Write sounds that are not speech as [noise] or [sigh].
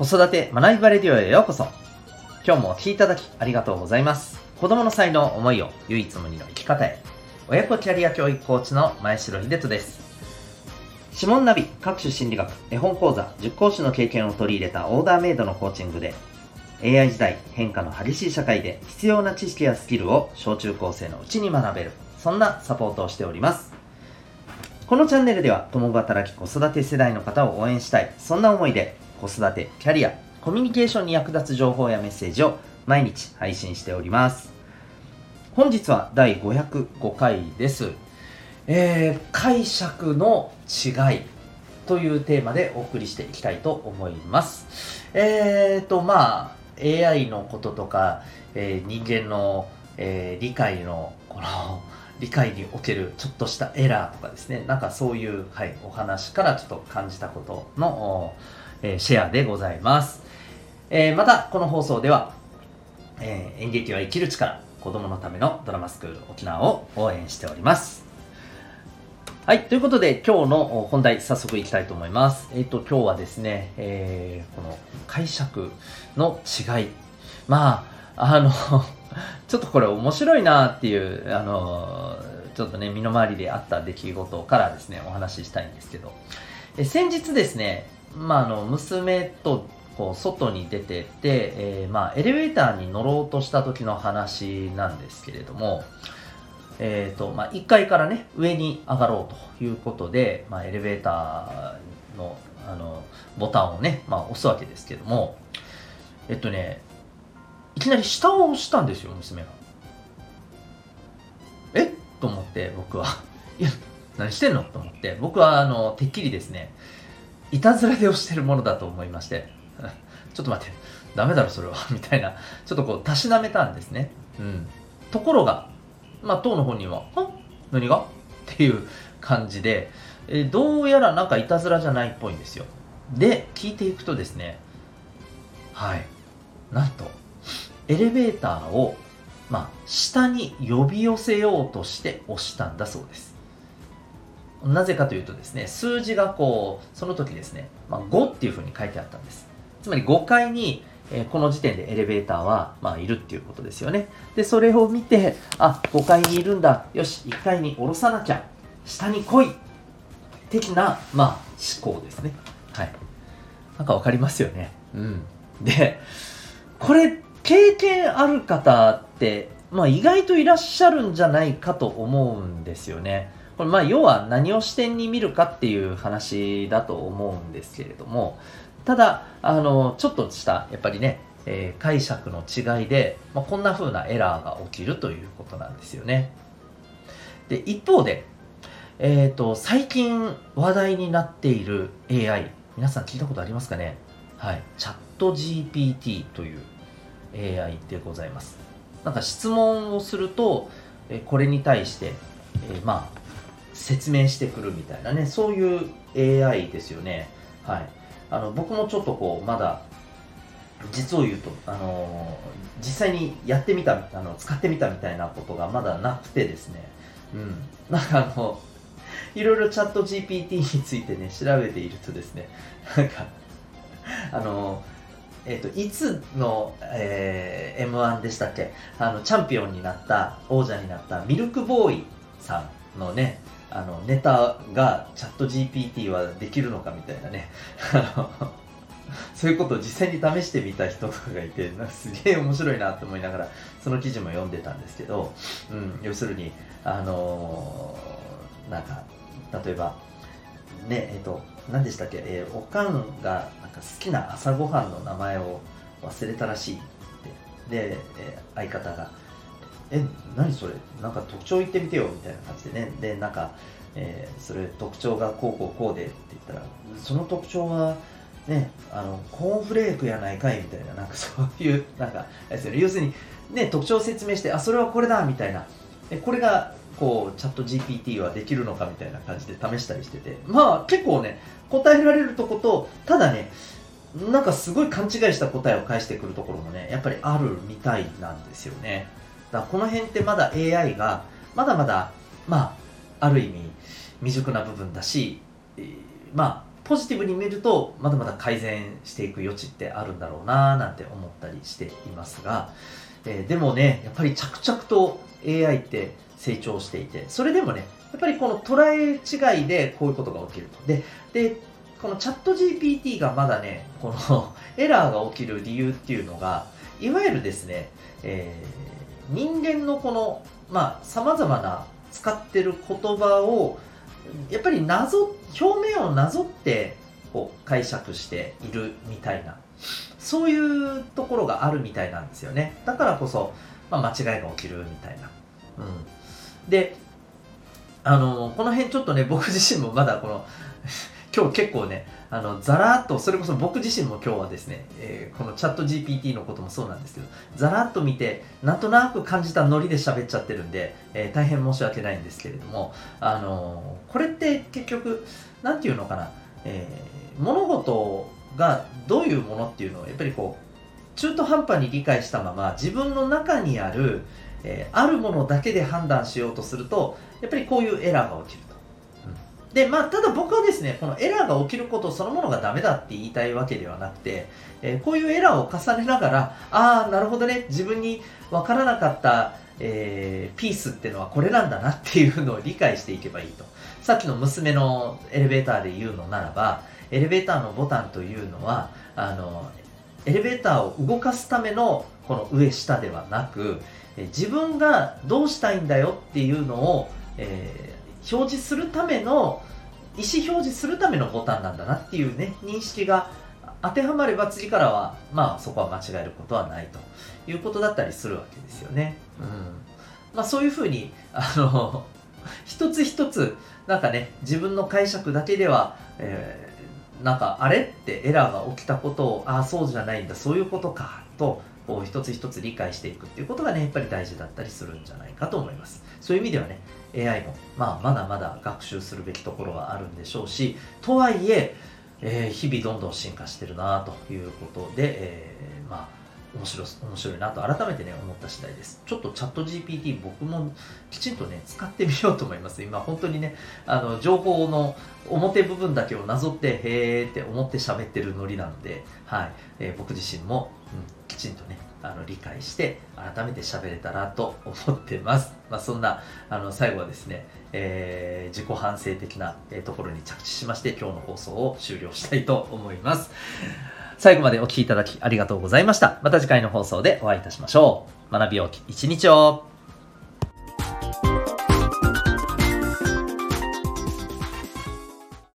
子育て学びバレディオへようこそ。今日もお聴きいただきありがとうございます。子供の才能、思いを唯一無二の生き方へ。親子キャリア教育コーチの前城秀人です。指紋ナビ、各種心理学、絵本講座、塾講師の経験を取り入れたオーダーメイドのコーチングで、AI 時代変化の激しい社会で必要な知識やスキルを小中高生のうちに学べる、そんなサポートをしております。このチャンネルでは共働き子育て世代の方を応援したい、そんな思いで子育て、キャリア、コミュニケーションに役立つ情報やメッセージを毎日配信しております。本日は第505回です。えー、解釈の違いというテーマでお送りしていきたいと思います。えーと、まあ、AI のこととか、えー、人間の、えー、理解の、この、[laughs] 理解におけるちょっとしたエラーとかですね、なんかそういう、はい、お話からちょっと感じたことの、えー、シェアでございます。えー、また、この放送では、えー、演劇は生きる力、子供のためのドラマスクール沖縄を応援しております。はい。ということで、今日の本題、早速いきたいと思います。えっ、ー、と、今日はですね、えー、この解釈の違い。まあ、あの [laughs] ちょっとこれ面白いなっていう、あのちょっとね、身の回りであった出来事からですね、お話ししたいんですけど、え先日ですね、まあ、あの、娘とこう外に出てて、えー、まあ、エレベーターに乗ろうとした時の話なんですけれども、え、ー、と、まあ、1階からね、上に上がろうということで、まあ、エレベーターの、あの、ボタンをね、まあ、押すわけですけども、えっとね、いきなり下を押したんですよ、娘が。え？っと思って、僕は。いや、何してんのと思って、僕は、あの、てっきりですね、いたずらで押してるものだと思いまして、[laughs] ちょっと待って、ダメだろ、それは、[laughs] みたいな、ちょっとこう、たしなめたんですね。うん。ところが、まあ、当の本人は、は何が？っていう感じで、え、どうやらなんかいたずらじゃないっぽいんですよ。で、聞いていくとですね、はい。なんと、エレベーターを、まあ、下に呼び寄せようとして押したんだそうです。なぜかというとですね、数字がこう、その時ですね、まあ、5っていうふうに書いてあったんです。つまり5階に、えー、この時点でエレベーターは、まあ、いるっていうことですよね。で、それを見て、あ、5階にいるんだ。よし、1階に下ろさなきゃ。下に来い。的な、まあ、思考ですね。はい。なんかわかりますよね。うん。で、これ、経験ある方って、まあ、意外といらっしゃるんじゃないかと思うんですよね。これまあ要は何を視点に見るかっていう話だと思うんですけれどもただあのちょっとしたやっぱりね、えー、解釈の違いで、まあ、こんな風なエラーが起きるということなんですよね。で一方で、えーと、最近話題になっている AI 皆さん聞いたことありますかね？はい。チャット GPT という AI でございます。なんか質問をすると、えこれに対して、え、まあ説明してくるみたいなね、そういう AI ですよね。はい。あの、僕もちょっとこう、まだ、実を言うと、あのー、実際にやってみた、あの、使ってみたみたいなことがまだなくてですね、うん。なんかあの、いろいろチャット GPT についてね、調べているとですね、なんか、あのー、えっ、と、いつの、えー、M1 でしたっけ？あの、チャンピオンになった、王者になったミルクボーイさんのね、あのネタがチャット GPT はできるのかみたいなね。[laughs] そういうことを実際に試してみた人とかがいてなんかすげえ面白いなと思いながらその記事も読んでたんですけど、うん、要するにあのー、なんか例えばねえっ、と何でしたっけ、えー、おかんがなんか好きな朝ごはんの名前を忘れたらしいって。で、えー、相方がえ何それ？なんか特徴言ってみてよみたいな感じでね。でなんか、えー、それ特徴がこうこうこうでって言ったらその特徴はねあのコーンフレークやないかいみたいななんか [laughs] そういうなんか要するにね特徴を説明してあそれはこれだみたいな。えこれがこうチャット GPT はできるのかみたいな感じで試したりしてて。まあ結構ね答えられるとことただねなんかすごい勘違いした答えを返してくるところもねやっぱりあるみたいなんですよね。だこの辺ってまだ AI がまだまだまあある意味未熟な部分だし、まあポジティブに見るとまだまだ改善していく余地ってあるんだろうななんて思ったりしていますが、えー、でもねやっぱり着々と AI って成長していてそれでもねやっぱりこの捉え違いでこういうことが起きると。ででこのチャット GPT がまだねこの [laughs] エラーが起きる理由っていうのがいわゆるですね、えー、人間のこのまあ様々な使ってる言葉をやっぱりなぞ表面をなぞってこう解釈しているみたいなそういうところがあるみたいなんですよね。だからこそ、まあ、間違いが起きるみたいな、うん、であのこの辺ちょっとね僕自身もまだこの今日結構ねあのざらっとそれこそ僕自身も今日はですね、えー、このチャット GPT のこともそうなんですけどざらっと見てなんとなく感じたノリで喋っちゃってるんで、えー、大変申し訳ないんですけれども、あのー、これって結局何て言うのかな、え物事がどういうものっていうのをやっぱりこう中途半端に理解したまま自分の中にある、えあるものだけで判断しようとするとやっぱりこういうエラーが起きる。で、まあ、ただ僕はですね、このエラーが起きることそのものがダメだって言いたいわけではなくて、えー、こういうエラーを重ねながら、ああ、なるほどね、自分に分からなかった、えー、ピースってのはこれなんだなっていうのを理解していけばいいと。さっきの娘のエレベーターで言うのならば、エレベーターのボタンというのは、あの、エレベーターを動かすためのこの上下ではなく、え自分がどうしたいんだよっていうのを、えー表示するための意思表示するためのボタンなんだなっていうね認識が当てはまれば次からはまあそこは間違えることはないということだったりするわけですよね。うんまあ、そういうふうにあの一つ一つなんかね自分の解釈だけでは、えー、なんかあれってエラーが起きたことをああそうじゃないんだそういうことかとこう一つ一つ理解していくっていうことがねやっぱり大事だったりするんじゃないかと思いますそういう意味ではね AI も、まあ、まだまだ学習するべきところはあるんでしょうしとはいええー、日々どんどん進化してるなということで、えー、まあ面白面白いなと改めてね思った次第です。ちょっとチャット GPT 僕もきちんとね使ってみようと思います。今本当にねあの情報の表部分だけをなぞってへーって思って喋ってるノリなので、はい。えー、僕自身も、うん、ちんとねあの理解して改めて喋れたらと思ってます。まあ、そんなあの最後はですね、えー、自己反省的なところに着地しまして今日の放送を終了したいと思います。最後までお聴きいただきありがとうございました。また次回の放送でお会いいたしましょう。学びよき一日を